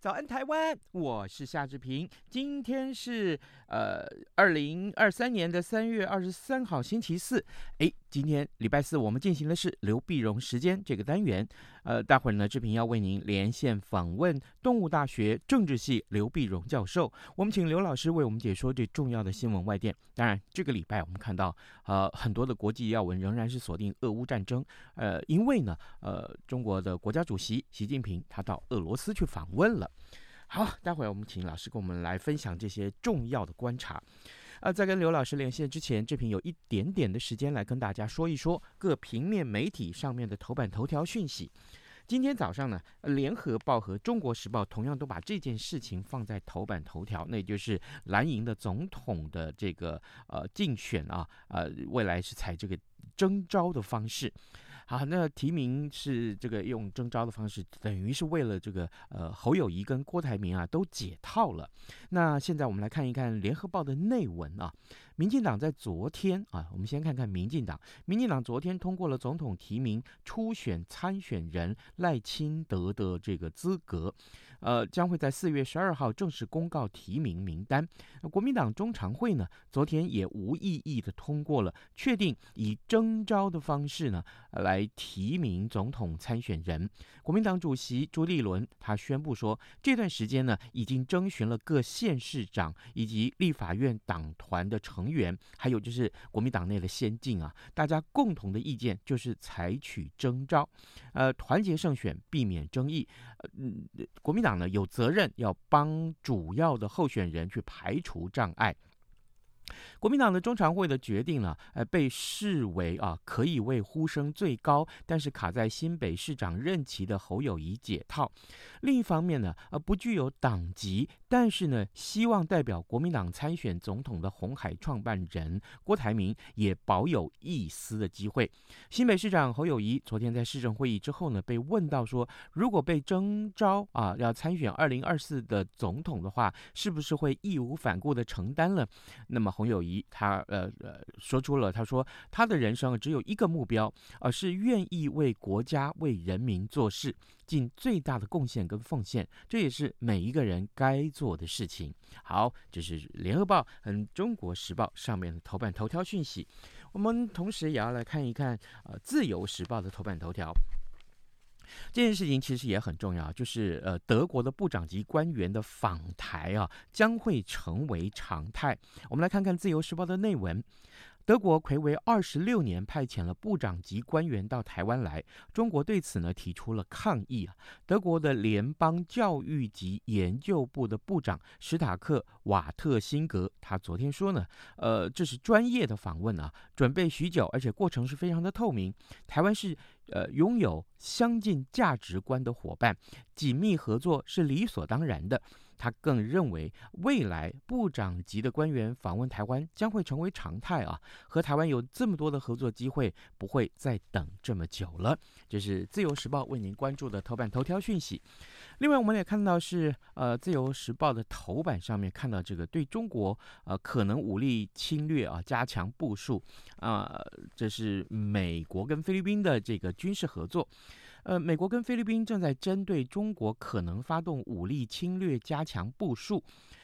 早安，台湾！我是夏志平。今天是呃二零二三年的三月二十三号，星期四。诶，今天礼拜四，我们进行的是刘碧荣时间这个单元。呃，待会儿呢，志平要为您连线访问动物大学政治系刘碧荣教授。我们请刘老师为我们解说这重要的新闻外电。当然，这个礼拜我们看到呃很多的国际要闻仍然是锁定俄乌战争。呃，因为呢，呃，中国的国家主席习近平他到俄罗斯去访问了。好，待会儿我们请老师跟我们来分享这些重要的观察。啊，在跟刘老师连线之前，这平有一点点的时间来跟大家说一说各平面媒体上面的头版头条讯息。今天早上呢，《联合报》和《中国时报》同样都把这件事情放在头版头条，那也就是蓝营的总统的这个呃竞选啊，呃，未来是采这个征召的方式。好，那提名是这个用征召的方式，等于是为了这个呃侯友谊跟郭台铭啊都解套了。那现在我们来看一看《联合报》的内文啊。民进党在昨天啊，我们先看看民进党。民进党昨天通过了总统提名初选参选人赖清德的这个资格，呃，将会在四月十二号正式公告提名名单。国民党中常会呢，昨天也无异议的通过了，确定以征召的方式呢来提名总统参选人。国民党主席朱立伦他宣布说，这段时间呢已经征询了各县市长以及立法院党团的成员。还有就是国民党内的先进啊，大家共同的意见就是采取征召，呃，团结胜选，避免争议。嗯，国民党呢有责任要帮主要的候选人去排除障碍。国民党的中常会的决定呢，呃，被视为啊可以为呼声最高，但是卡在新北市长任期的侯友宜解套。另一方面呢，呃，不具有党籍，但是呢，希望代表国民党参选总统的红海创办人郭台铭也保有一丝的机会。新北市长侯友宜昨天在市政会议之后呢，被问到说，如果被征召啊，要参选二零二四的总统的话，是不是会义无反顾的承担了？那么侯友宜他呃呃说出了，他说他的人生只有一个目标，而是愿意为国家为人民做事。尽最大的贡献跟奉献，这也是每一个人该做的事情。好，这是联合报和中国时报上面的头版头条讯息。我们同时也要来看一看，呃，自由时报的头版头条。这件事情其实也很重要，就是呃，德国的部长级官员的访台啊，将会成为常态。我们来看看自由时报的内文。德国魁维二十六年派遣了部长级官员到台湾来，中国对此呢提出了抗议啊。德国的联邦教育及研究部的部长史塔克瓦特辛格，他昨天说呢，呃，这是专业的访问啊，准备许久，而且过程是非常的透明。台湾是呃拥有相近价值观的伙伴，紧密合作是理所当然的。他更认为，未来部长级的官员访问台湾将会成为常态啊！和台湾有这么多的合作机会，不会再等这么久了。这是自由时报为您关注的头版头条讯息。另外，我们也看到是呃，自由时报的头版上面看到这个对中国呃可能武力侵略啊，加强部署啊，这是美国跟菲律宾的这个军事合作。呃，美国跟菲律宾正在针对中国可能发动武力侵略加强部署。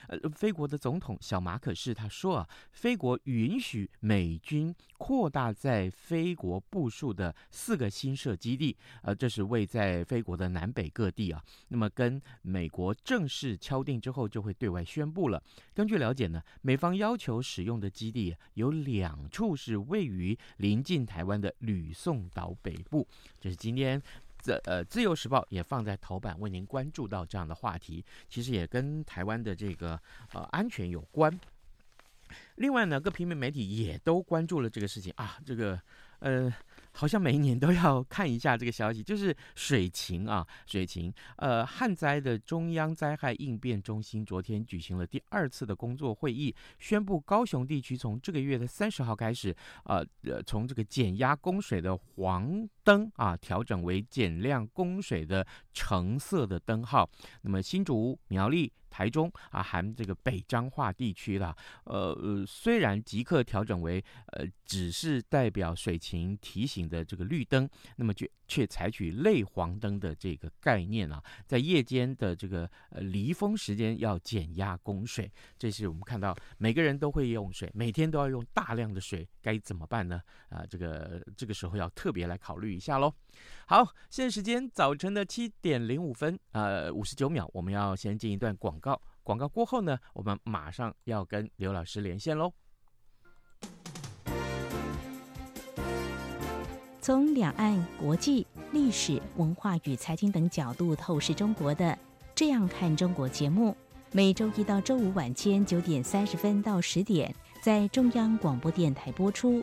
呃，菲国的总统小马可是他说啊，菲国允许美军扩大在菲国部署的四个新设基地，呃，这是位在菲国的南北各地啊。那么跟美国正式敲定之后，就会对外宣布了。根据了解呢，美方要求使用的基地有两处是位于临近台湾的吕宋岛北部。这是今天。呃，《自由时报》也放在头版为您关注到这样的话题，其实也跟台湾的这个呃安全有关。另外呢，各平面媒体也都关注了这个事情啊，这个呃。好像每一年都要看一下这个消息，就是水情啊，水情。呃，旱灾的中央灾害应变中心昨天举行了第二次的工作会议，宣布高雄地区从这个月的三十号开始，呃呃，从这个减压供水的黄灯啊，调整为减量供水的橙色的灯号。那么新竹、苗栗。台中啊，含这个北彰化地区了，呃，虽然即刻调整为呃，只是代表水情提醒的这个绿灯，那么却却采取类黄灯的这个概念啊，在夜间的这个呃离峰时间要减压供水，这是我们看到每个人都会用水，每天都要用大量的水，该怎么办呢？啊，这个这个时候要特别来考虑一下喽。好，现在时间早晨的七点零五分，呃，五十九秒，我们要先进一段广告。广告过后呢，我们马上要跟刘老师连线喽。从两岸、国际、历史文化与财经等角度透视中国的《这样看中国》节目，每周一到周五晚间九点三十分到十点，在中央广播电台播出。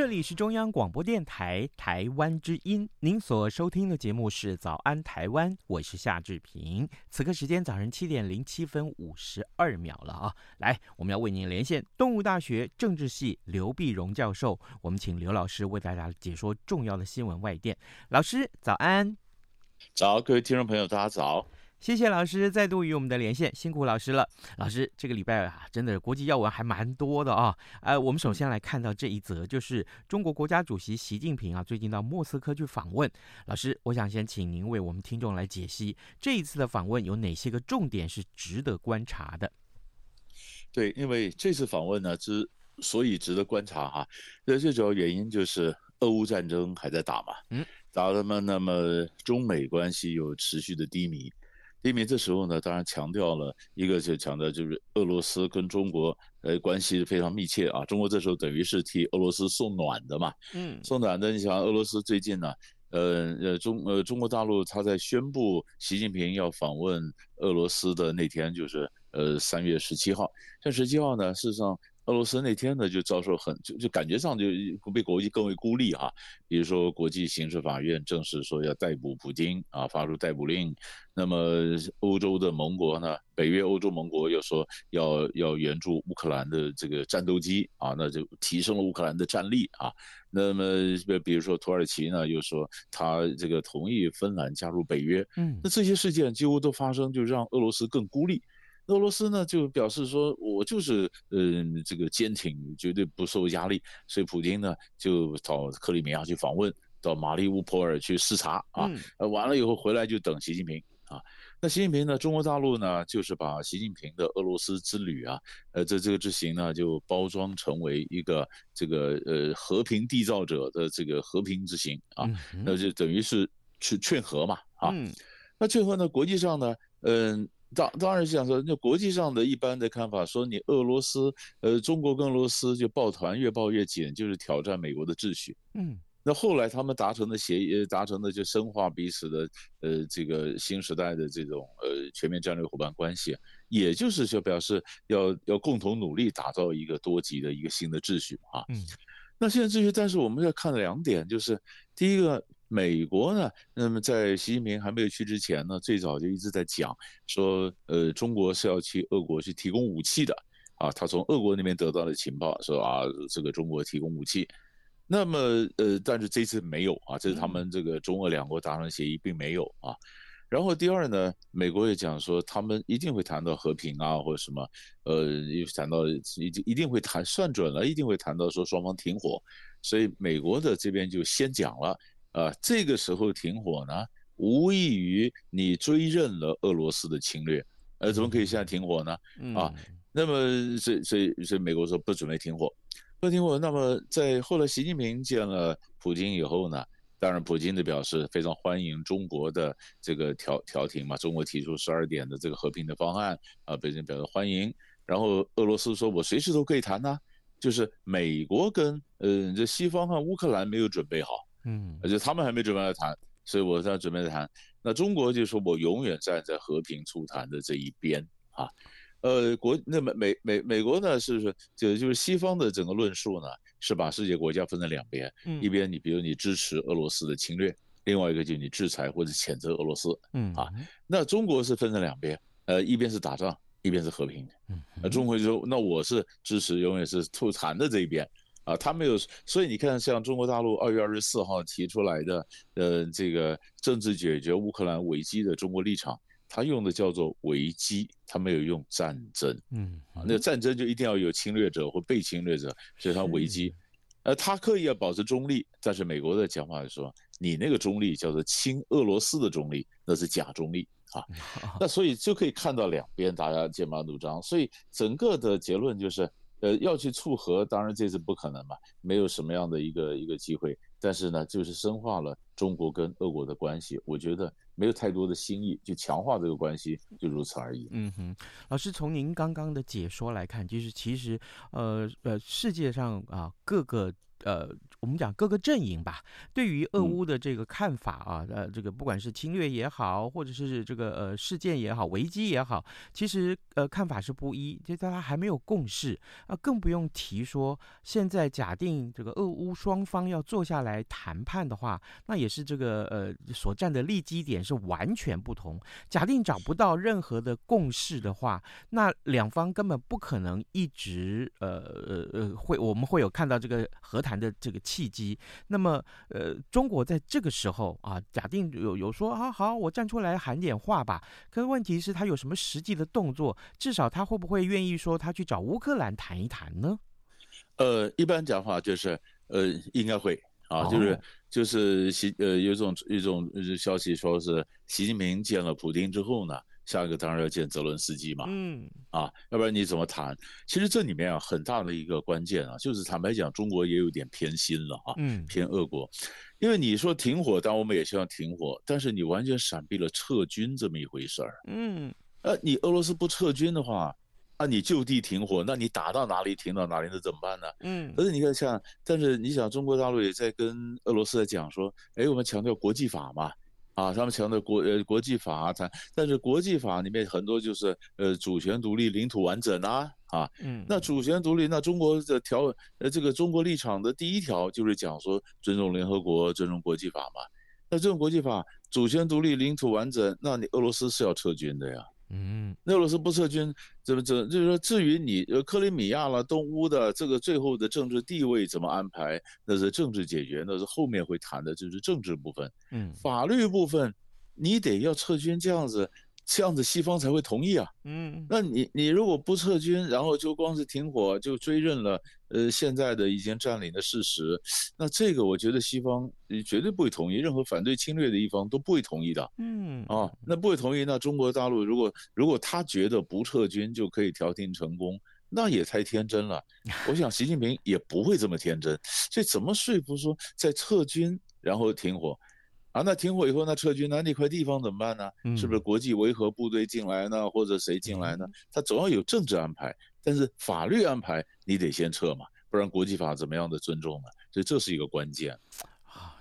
这里是中央广播电台台湾之音，您所收听的节目是《早安台湾》，我是夏志平。此刻时间早上七点零七分五十二秒了啊！来，我们要为您连线东吴大学政治系刘碧荣教授，我们请刘老师为大家解说重要的新闻外电。老师，早安！早，各位听众朋友，大家早。谢谢老师再度与我们的连线，辛苦老师了。老师，这个礼拜啊，真的国际要闻还蛮多的啊。呃，我们首先来看到这一则，就是中国国家主席习近平啊，最近到莫斯科去访问。老师，我想先请您为我们听众来解析这一次的访问有哪些个重点是值得观察的。对，因为这次访问呢，之所以值得观察哈、啊，那最主要原因就是俄乌战争还在打嘛，嗯，打了嘛，那么中美关系又持续的低迷。低迷这时候呢，当然强调了一个，就强调就是俄罗斯跟中国呃关系非常密切啊。中国这时候等于是替俄罗斯送暖的嘛，嗯，送暖的。你想俄罗斯最近呢，呃呃中呃中国大陆他在宣布习近平要访问俄罗斯的那天，就是呃三月十七号。像十七号呢，事实上。俄罗斯那天呢，就遭受很就就感觉上就被国际更为孤立哈。比如说，国际刑事法院正式说要逮捕普京啊，发出逮捕令。那么，欧洲的盟国呢，北约欧洲盟国又说要要援助乌克兰的这个战斗机啊，那就提升了乌克兰的战力啊。那么，比如说土耳其呢，又说他这个同意芬兰加入北约。嗯，那这些事件几乎都发生，就让俄罗斯更孤立。俄罗斯呢就表示说，我就是嗯、呃、这个坚挺，绝对不受压力。所以普京呢就到克里米亚去访问，到马里乌波尔去视察啊。呃、嗯，完了以后回来就等习近平啊。那习近平呢，中国大陆呢就是把习近平的俄罗斯之旅啊，呃，这这个之行呢就包装成为一个这个呃和平缔造者的这个和平之行啊。那就等于是去劝和嘛啊。那劝和呢，国际上呢，嗯。当当然是想说，那国际上的一般的看法说，你俄罗斯，呃，中国跟俄罗斯就抱团越抱越紧，就是挑战美国的秩序。嗯，那后来他们达成的协议，达成的就深化彼此的呃这个新时代的这种呃全面战略伙伴关系，也就是就表示要要共同努力打造一个多极的一个新的秩序啊。嗯。那现在秩序，但是我们要看两点，就是第一个，美国呢，那么在习近平还没有去之前呢，最早就一直在讲说，呃，中国是要去俄国去提供武器的啊，他从俄国那边得到的情报说啊，这个中国提供武器。那么，呃，但是这次没有啊，这是他们这个中俄两国达成协议，并没有啊。然后第二呢，美国也讲说，他们一定会谈到和平啊，或者什么，呃，又谈到一定一定会谈，算准了，一定会谈到说双方停火。所以美国的这边就先讲了，啊，这个时候停火呢，无异于你追认了俄罗斯的侵略，呃，怎么可以现在停火呢？啊，那么所以所以所以美国说不准备停火。不停火。那么在后来，习近平见了普京以后呢，当然普京的表示非常欢迎中国的这个调调停嘛，中国提出十二点的这个和平的方案啊，北京表示欢迎。然后俄罗斯说，我随时都可以谈呐，就是美国跟呃这西方和乌克兰没有准备好，嗯，而且他们还没准备来谈，所以我在准备来谈。那中国就说我永远站在和平促谈的这一边啊。呃，国那么美美美国呢，是是就就是西方的整个论述呢，是把世界国家分成两边，嗯、一边你比如你支持俄罗斯的侵略，另外一个就是你制裁或者谴责俄罗斯，嗯啊，那中国是分成两边，呃，一边是打仗，一边是和平，嗯，那中国就说那我是支持永远是促谈的这一边，啊，他没有，所以你看像中国大陆二月二十四号提出来的，呃，这个政治解决乌克兰危机的中国立场。他用的叫做危机，他没有用战争。嗯，啊，那战争就一定要有侵略者或被侵略者，所以他危机。呃，他刻意要保持中立，但是美国的讲法是说，你那个中立叫做亲俄罗斯的中立，那是假中立啊。那所以就可以看到两边大家剑拔弩张，所以整个的结论就是，呃，要去促和，当然这是不可能嘛，没有什么样的一个一个机会。但是呢，就是深化了中国跟俄国的关系，我觉得没有太多的新意，就强化这个关系，就如此而已。嗯哼，老师从您刚刚的解说来看，就是其实，呃呃，世界上啊各个。呃，我们讲各个阵营吧，对于俄乌的这个看法啊，呃，这个不管是侵略也好，或者是这个呃事件也好，危机也好，其实呃看法是不一，就大家还没有共识啊，更不用提说现在假定这个俄乌双方要坐下来谈判的话，那也是这个呃所站的立基点是完全不同。假定找不到任何的共识的话，那两方根本不可能一直呃呃呃会我们会有看到这个和谈。谈的这个契机，那么呃，中国在这个时候啊，假定有有说啊，好，我站出来喊点话吧。可是问题是，他有什么实际的动作？至少他会不会愿意说他去找乌克兰谈一谈呢？呃，一般讲话就是呃，应该会啊，就是、哦、就是习呃，有一种一种消息说是习近平见了普京之后呢。下一个当然要见泽伦斯基嘛，嗯，啊，要不然你怎么谈？其实这里面啊，很大的一个关键啊，就是坦白讲，中国也有点偏心了啊，嗯，偏俄国，因为你说停火，但我们也希望停火，但是你完全闪避了撤军这么一回事儿，嗯，呃，你俄罗斯不撤军的话，啊，你就地停火，那你打到哪里停到哪里，那怎么办呢？嗯，可是你看像，但是你想，中国大陆也在跟俄罗斯在讲说，哎，我们强调国际法嘛。啊，他们强调国呃国际法，它，但是国际法里面很多就是呃主权独立、领土完整啊啊，嗯，那主权独立，那中国的条呃这个中国立场的第一条就是讲说尊重联合国、尊重国际法嘛，那这种国际法，主权独立、领土完整，那你俄罗斯是要撤军的呀。嗯，那俄罗斯不撤军，怎么怎就是说，至于你呃克里米亚了、东乌的这个最后的政治地位怎么安排，那是政治解决，那是后面会谈的，就是政治部分。嗯，法律部分，你得要撤军这样子。这样子西方才会同意啊，嗯，那你你如果不撤军，然后就光是停火就追认了，呃，现在的已经占领的事实，那这个我觉得西方绝对不会同意，任何反对侵略的一方都不会同意的，嗯，啊，那不会同意，那中国大陆如果如果他觉得不撤军就可以调停成功，那也太天真了，我想习近平也不会这么天真，所以怎么说服说在撤军然后停火？啊，那停火以后，那撤军，那那块地方怎么办呢？是不是国际维和部队进来呢，或者谁进来呢？他总要有政治安排，但是法律安排你得先撤嘛，不然国际法怎么样的尊重呢？所以这是一个关键。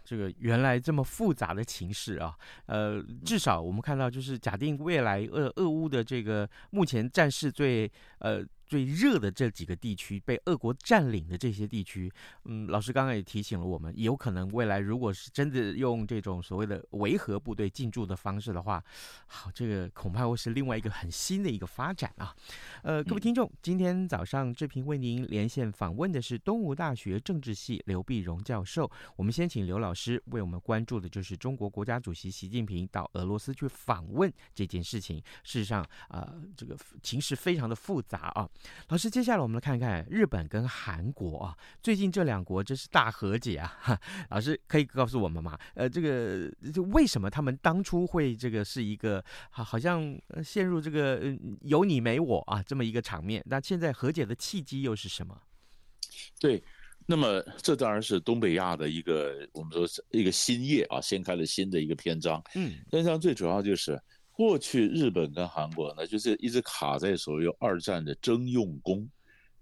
这个原来这么复杂的情势啊，呃，至少我们看到就是假定未来俄俄乌的这个目前战事最呃。最热的这几个地区被俄国占领的这些地区，嗯，老师刚刚也提醒了我们，有可能未来如果是真的用这种所谓的维和部队进驻的方式的话，好，这个恐怕会是另外一个很新的一个发展啊。呃，各位听众，今天早上志平为您连线访问的是东吴大学政治系刘碧荣教授。我们先请刘老师为我们关注的就是中国国家主席习近平到俄罗斯去访问这件事情。事实上，啊、呃，这个情势非常的复杂啊。老师，接下来我们来看看日本跟韩国啊，最近这两国真是大和解啊！哈，老师可以告诉我们吗？呃，这个就为什么他们当初会这个是一个好，好像陷入这个有你没我啊这么一个场面？那现在和解的契机又是什么？对，那么这当然是东北亚的一个我们说是一个新页啊，掀开了新的一个篇章。嗯，篇章最主要就是。过去日本跟韩国呢，就是一直卡在所谓二战的征用工，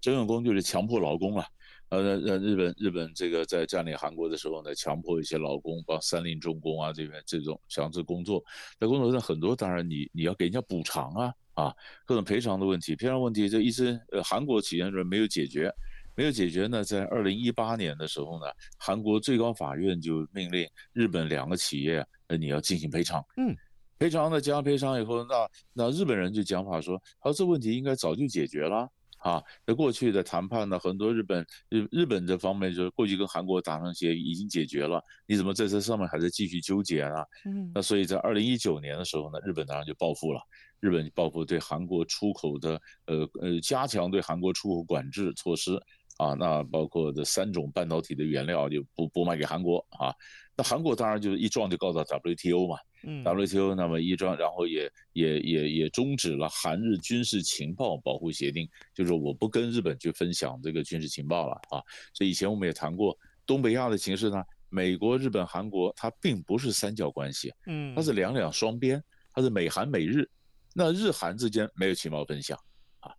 征用工就是强迫劳工了。呃，让日本日本这个在占领韩国的时候呢，强迫一些劳工，帮三菱重工啊这边这种强制工作，在工作上很多，当然你你要给人家补偿啊啊，各种赔偿的问题，赔偿问题就一直呃韩国企业人没有解决，没有解决呢，在二零一八年的时候呢，韩国最高法院就命令日本两个企业呃你要进行赔偿，嗯。赔偿呢，加上赔偿以后，那那日本人就讲法说，他说这问题应该早就解决了啊。那过去的谈判呢，很多日本日日本这方面就是过去跟韩国达成协议已经解决了，你怎么在这上面还在继续纠结呢？嗯，那所以在二零一九年的时候呢，日本当然就报复了，日本报复对韩国出口的呃呃加强对韩国出口管制措施啊，那包括这三种半导体的原料就不不卖给韩国啊。那韩国当然就是一撞就告到 WTO 嘛，嗯，WTO 那么一桩，然后也也也也终止了韩日军事情报保护协定，就是我不跟日本去分享这个军事情报了啊。所以以前我们也谈过东北亚的形势呢，美国、日本、韩国它并不是三角关系，嗯，它是两两双边，它是美韩美日，那日韩之间没有情报分享啊。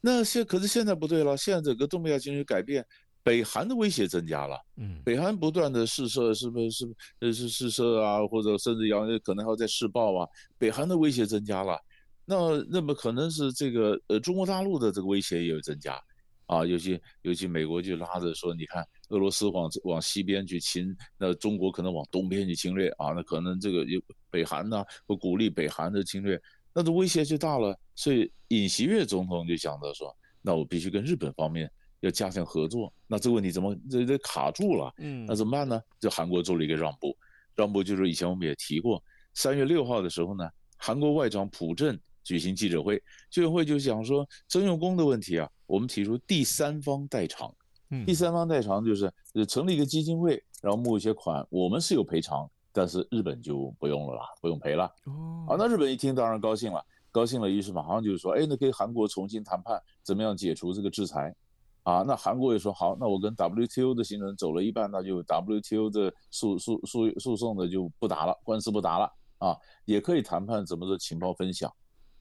那现可是现在不对了，现在整个东北亚形势改变。北韩的威胁增加了，嗯，北韩不断的试射，是不是是呃是试射啊，或者甚至要可能还要再试爆啊？北韩的威胁增加了，那那么可能是这个呃中国大陆的这个威胁也有增加，啊，尤其尤其美国就拉着说，你看俄罗斯往往西边去侵，那中国可能往东边去侵略啊，那可能这个有北韩呢会鼓励北韩的侵略，那这威胁就大了，所以尹锡悦总统就想着说，那我必须跟日本方面。要加强合作，那这个问题怎么这这卡住了？嗯，那怎么办呢？就韩国做了一个让步，让步就是以前我们也提过，三月六号的时候呢，韩国外长朴正举行记者会，记者会就讲说征用工的问题啊，我们提出第三方代偿，嗯，第三方代偿就是成立一个基金会，然后募一些款，我们是有赔偿，但是日本就不用了啦，不用赔了。哦，啊，那日本一听当然高兴了，高兴了，于是马上就说，哎，那跟韩国重新谈判，怎么样解除这个制裁？啊，那韩国也说好，那我跟 WTO 的行程走了一半，那就 WTO 的诉诉诉诉讼的就不打了，官司不打了啊，也可以谈判怎么做情报分享。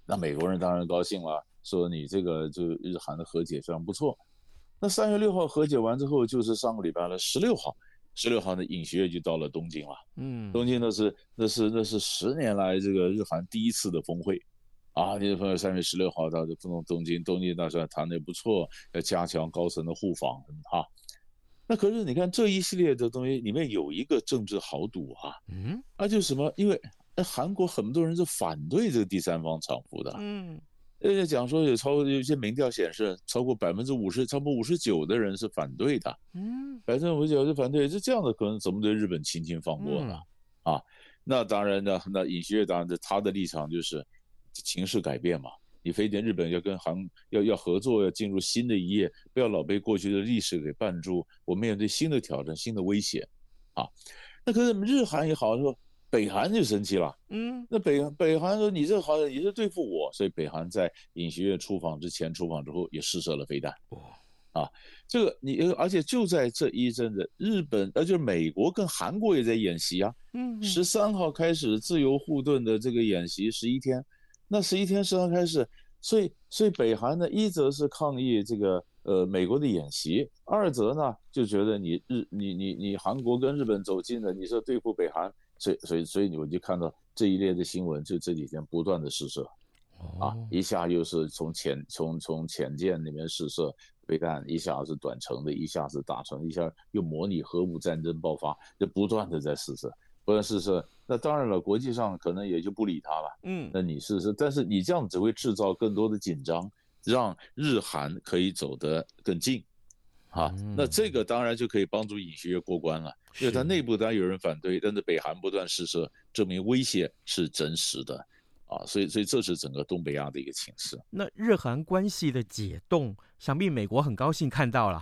那美国人当然高兴了，说你这个就日韩的和解非常不错。那三月六号和解完之后，就是上个礼拜的，十六号，十六号呢，尹锡悦就到了东京了。嗯，东京那是那是那是十年来这个日韩第一次的峰会。啊，你的朋友三月十六号到这东东京，东京大算谈的也不错，要加强高层的互访哈。那可是你看这一系列的东西里面有一个政治豪赌啊，嗯，那就是什么？因为韩国很多人是反对这个第三方厂服的，嗯，人家讲说有超有些民调显示超过百分之五十，超过五十九的人是反对的，嗯，百分之五十九是反对，就这样的，可能怎么对日本轻轻放过呢？嗯、啊，那当然呢，那尹锡悦当然的他的立场就是。情势改变嘛，你非得日本要跟韩要要合作，要进入新的一页，不要老被过去的历史给绊住。我面对新的挑战、新的威胁，啊，那可是日韩也好说，北韩就生气了，嗯，那北北韩说你这好像也是对付我，所以北韩在尹锡悦出访之前、出访之后也试射了飞弹，啊，这个你而且就在这一阵子，日本而且美国跟韩国也在演习啊，嗯，十三号开始自由护盾的这个演习十一天。那十一天十号开始，所以所以北韩呢，一则是抗议这个呃美国的演习；二则呢就觉得你日你你你韩国跟日本走近了，你说对付北韩，所以所以所以你我就看到这一列的新闻，就这几天不断的试射，啊，一下又是从潜从从潜舰里面试射飞弹，一下是短程的，一下是大程，一下又模拟核武战争爆发，就不断的在试射。不断试射，那当然了，国际上可能也就不理他了。嗯，那你试试，但是你这样只会制造更多的紧张，让日韩可以走得更近，啊，那这个当然就可以帮助尹锡悦过关了，因为他内部当然有人反对，但是北韩不断试射，证明威胁是真实的，啊，所以所以这是整个东北亚的一个情势。那日韩关系的解冻，想必美国很高兴看到了。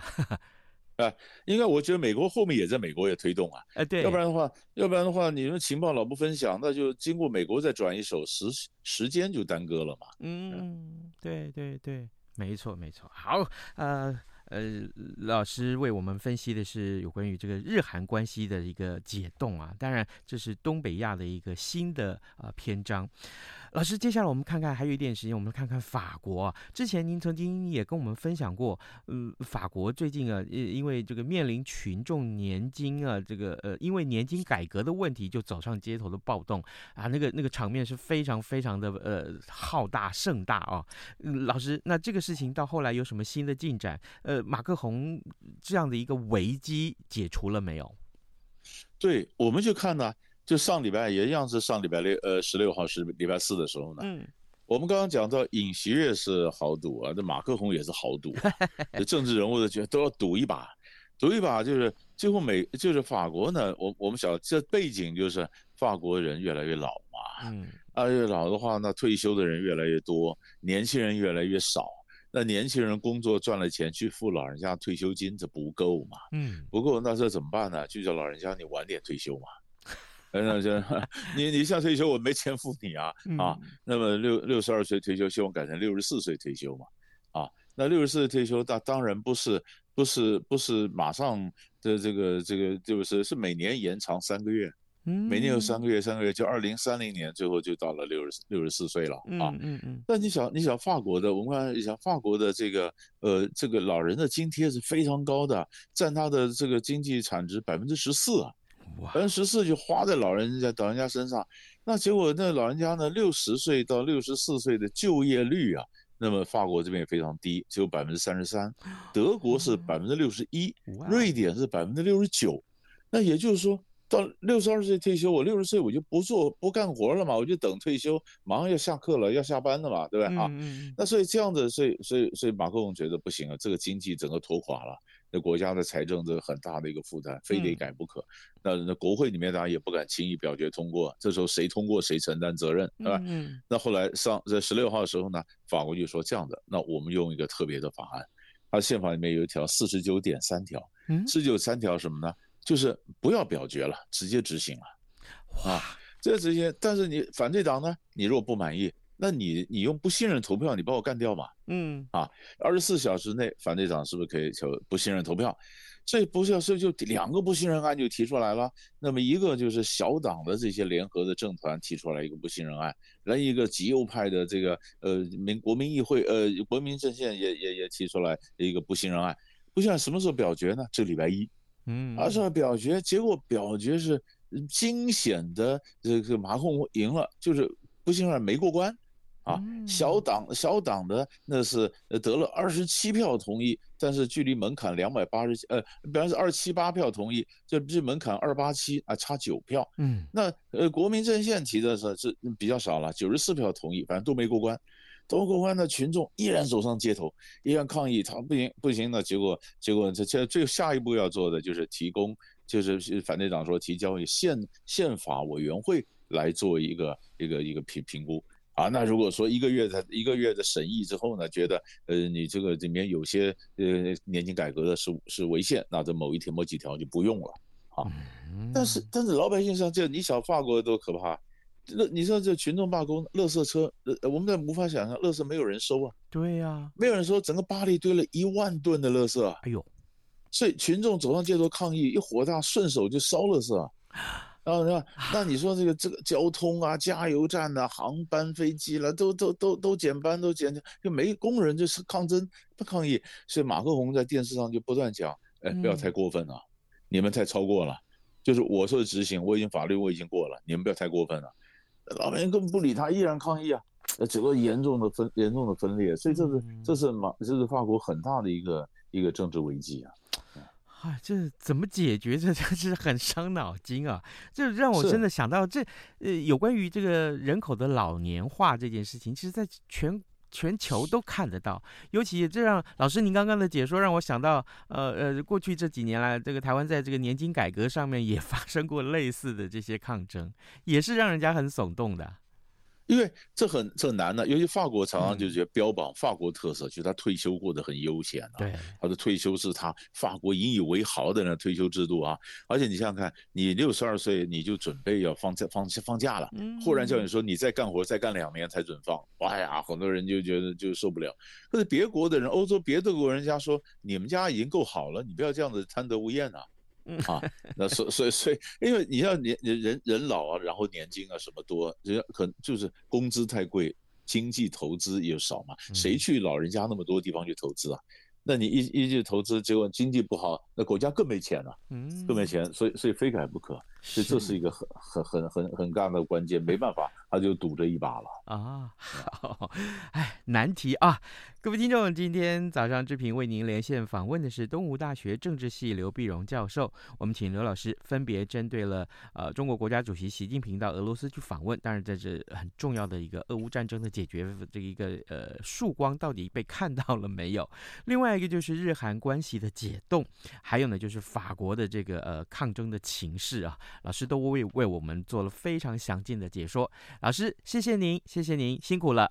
啊，应该我觉得美国后面也在美国也推动啊，哎对，要不然的话，要不然的话，你们情报老不分享，那就经过美国再转一手，时时间就耽搁了嘛。嗯，对对对，没错没错。好，呃呃，老师为我们分析的是有关于这个日韩关系的一个解冻啊，当然这是东北亚的一个新的呃篇章。老师，接下来我们看看，还有一点时间，我们看看法国。之前您曾经也跟我们分享过，嗯，法国最近啊，因因为这个面临群众年金啊，这个呃，因为年金改革的问题，就走上街头的暴动啊，那个那个场面是非常非常的呃浩大盛大啊。嗯，老师，那这个事情到后来有什么新的进展？呃，马克宏这样的一个危机解除了没有？对，我们就看呢。就上礼拜也一样是上礼拜六，呃，十六号是礼拜四的时候呢。嗯，我们刚刚讲到尹锡悦是豪赌啊，这马克宏也是豪赌，这政治人物的觉得都要赌一把，赌一把就是最后美就是法国呢，我我们晓得这背景就是法国人越来越老嘛，嗯，啊越老的话，那退休的人越来越多，年轻人越来越少，那年轻人工作赚了钱去付老人家退休金，这不够嘛，嗯，不够那这怎么办呢？就叫老人家你晚点退休嘛。那就 你你像退休，我没钱付你啊啊！那么六六十二岁退休，希望改成六十四岁退休嘛啊？那六十四岁退休，那当然不是不是不是马上的这个这个就是是每年延长三个月，每年有三个月三个月，就二零三零年最后就到了六十六十四岁了啊！嗯嗯。那你想你想法国的，我们想法国的这个呃这个老人的津贴是非常高的，占他的这个经济产值百分之十四啊。百分之十四就花在老人家老人家身上，那结果那老人家呢，六十岁到六十四岁的就业率啊，那么法国这边也非常低，只有百分之三十三，德国是百分之六十一，瑞典是百分之六十九，那也就是说到六十二岁退休，我六十岁我就不做不干活了嘛，我就等退休，马上要下课了，要下班了嘛，对不对啊？那所以这样子，所以所以所以马克龙觉得不行啊，这个经济整个拖垮了。那国家的财政这个很大的一个负担，非得改不可。嗯、那那国会里面当然也不敢轻易表决通过，这时候谁通过谁承担责任，对吧？嗯。那后来上在十六号的时候呢，法国就说这样的，那我们用一个特别的法案，它宪法里面有一条四十九点三条，四十九三条什么呢？就是不要表决了，直接执行了。哇，这个执行，但是你反对党呢，你如果不满意。那你你用不信任投票，你把我干掉嘛？嗯啊，二十四小时内反对党是不是可以求不信任投票？这不是要是就两个不信任案就提出来了。那么一个就是小党的这些联合的政团提出来一个不信任案，另一个极右派的这个呃民国民议会呃国民阵线也也也提出来一个不信任案。不信任什么时候表决呢？这礼拜一，嗯，二十号表决，结果表决是惊险的，这个马克宏赢了，就是不信任案没过关。啊，小党小党的那是得了二十七票同意，但是距离门槛两百八十呃，比方说二七八票同意，这这门槛二八七啊，差九票。嗯，那呃国民阵线提的是是比较少了，九十四票同意，反正都没过关，都过关的群众依然走上街头，依然抗议，他不行不行的结果结果这这最下一步要做的就是提供，就是反对党说提交给宪宪法委员会来做一个一个一个评评估。啊，那如果说一个月的一个月的审议之后呢，觉得呃你这个里面有些呃年金改革的是是违宪，那这某一条某几条就不用了啊。但是但是老百姓上这你想法国多可怕，那你说这群众罢工，垃圾车，呃我们在无法想象，垃圾没有人收啊。对呀、啊，没有人收，整个巴黎堆了一万吨的垃圾。哎呦，所以群众走上街头抗议，一火大顺手就烧垃圾啊。然后那那你说这个这个交通啊，加油站呐、啊，航班飞机了，都都都都减班都减，就没工人就是抗争不抗议，所以马克宏在电视上就不断讲，哎，不要太过分了，嗯、你们太超过了，就是我说的执行，我已经法律我已经过了，你们不要太过分了，老百姓根本不理他，依然抗议啊，整个严重的分严重的分裂，所以这是这是马这是法国很大的一个一个政治危机啊。啊，这怎么解决？这真是很伤脑筋啊！这让我真的想到这，呃，有关于这个人口的老年化这件事情，其实在全全球都看得到。尤其这让老师您刚刚的解说让我想到，呃呃，过去这几年来，这个台湾在这个年金改革上面也发生过类似的这些抗争，也是让人家很耸动的。因为这很这很难的，尤其法国常常就觉得标榜法国特色，就是他退休过得很悠闲啊。对，他的退休是他法国引以为豪的那退休制度啊。而且你想想看，你六十二岁你就准备要放假放放假了，忽然叫你说你再干活再干两年才准放，哇呀，很多人就觉得就受不了。可是别国的人，欧洲别的国人家说，你们家已经够好了，你不要这样子贪得无厌呐。啊，那所所以所以，因为你要年人人人老啊，然后年金啊什么多，人家可能就是工资太贵，经济投资也少嘛，谁去老人家那么多地方去投资啊？那你一一去投资，结果经济不好，那国家更没钱了，嗯，更没钱，所以所以非改不可，所以这是一个很很很很很尬的关键，没办法，他就赌这一把了啊，好，哎，难题啊。各位听众，今天早上志平为您连线访问的是东吴大学政治系刘碧荣教授。我们请刘老师分别针对了呃中国国家主席习近平到俄罗斯去访问，当然在这很重要的一个俄乌战争的解决这一个呃曙光到底被看到了没有？另外一个就是日韩关系的解冻，还有呢就是法国的这个呃抗争的情势啊，老师都为为我们做了非常详尽的解说。老师，谢谢您，谢谢您，辛苦了，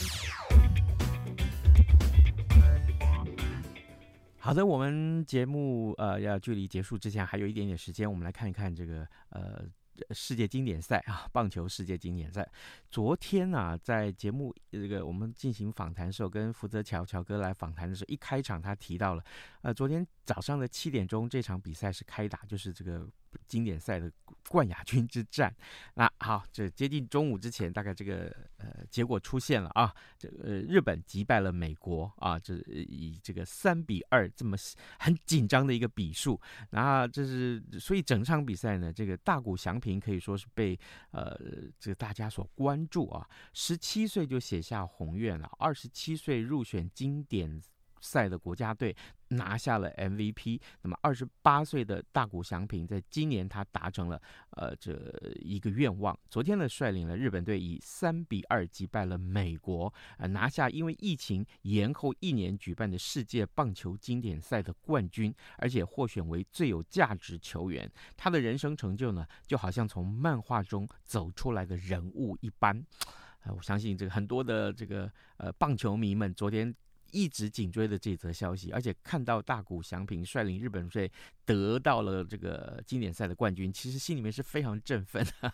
好的，我们节目呃要距离结束之前还有一点点时间，我们来看一看这个呃世界经典赛啊，棒球世界经典赛。昨天啊，在节目这个我们进行访谈的时候，跟福泽乔乔哥来访谈的时候，一开场他提到了，呃，昨天早上的七点钟这场比赛是开打，就是这个。经典赛的冠亚军之战，那好，这接近中午之前，大概这个呃结果出现了啊，这呃日本击败了美国啊，这以这个三比二这么很紧张的一个比数，那这是所以整场比赛呢，这个大谷翔平可以说是被呃这个大家所关注啊，十七岁就写下宏愿了，二十七岁入选经典赛的国家队。拿下了 MVP，那么二十八岁的大谷翔平在今年他达成了呃这一个愿望。昨天呢，率领了日本队以三比二击败了美国，呃拿下因为疫情延后一年举办的世界棒球经典赛的冠军，而且获选为最有价值球员。他的人生成就呢，就好像从漫画中走出来的人物一般。呃，我相信这个很多的这个呃棒球迷们昨天。一直紧追的这则消息，而且看到大谷翔平率领日本队得到了这个经典赛的冠军，其实心里面是非常振奋的。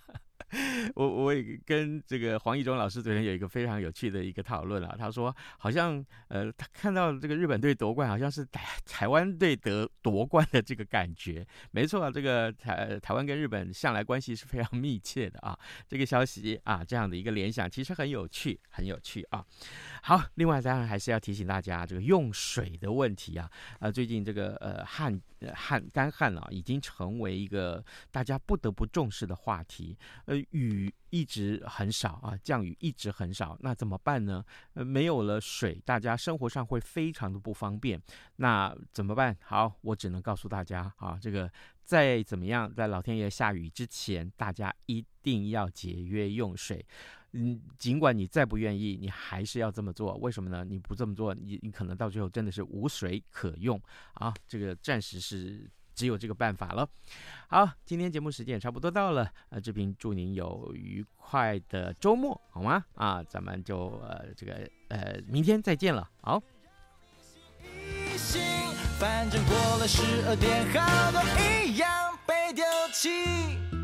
我我也跟这个黄义中老师昨天有一个非常有趣的一个讨论啊，他说好像呃他看到这个日本队夺冠，好像是台台湾队得夺冠的这个感觉。没错啊，这个台台湾跟日本向来关系是非常密切的啊。这个消息啊，这样的一个联想其实很有趣，很有趣啊。好，另外当然还是要提醒大家这个用水的问题啊，呃最近这个呃旱旱干旱啊，已经成为一个大家不得不重视的话题。呃雨一直很少啊，降雨一直很少，那怎么办呢？呃，没有了水，大家生活上会非常的不方便。那怎么办？好，我只能告诉大家啊，这个再怎么样，在老天爷下雨之前，大家一定要节约用水。嗯，尽管你再不愿意，你还是要这么做。为什么呢？你不这么做，你你可能到最后真的是无水可用啊。这个暂时是。只有这个办法了。好，今天节目时间也差不多到了，呃，志平祝您有愉快的周末，好吗？啊，咱们就呃这个呃明天再见了，好。反正过了十二点，好多一样被丢弃。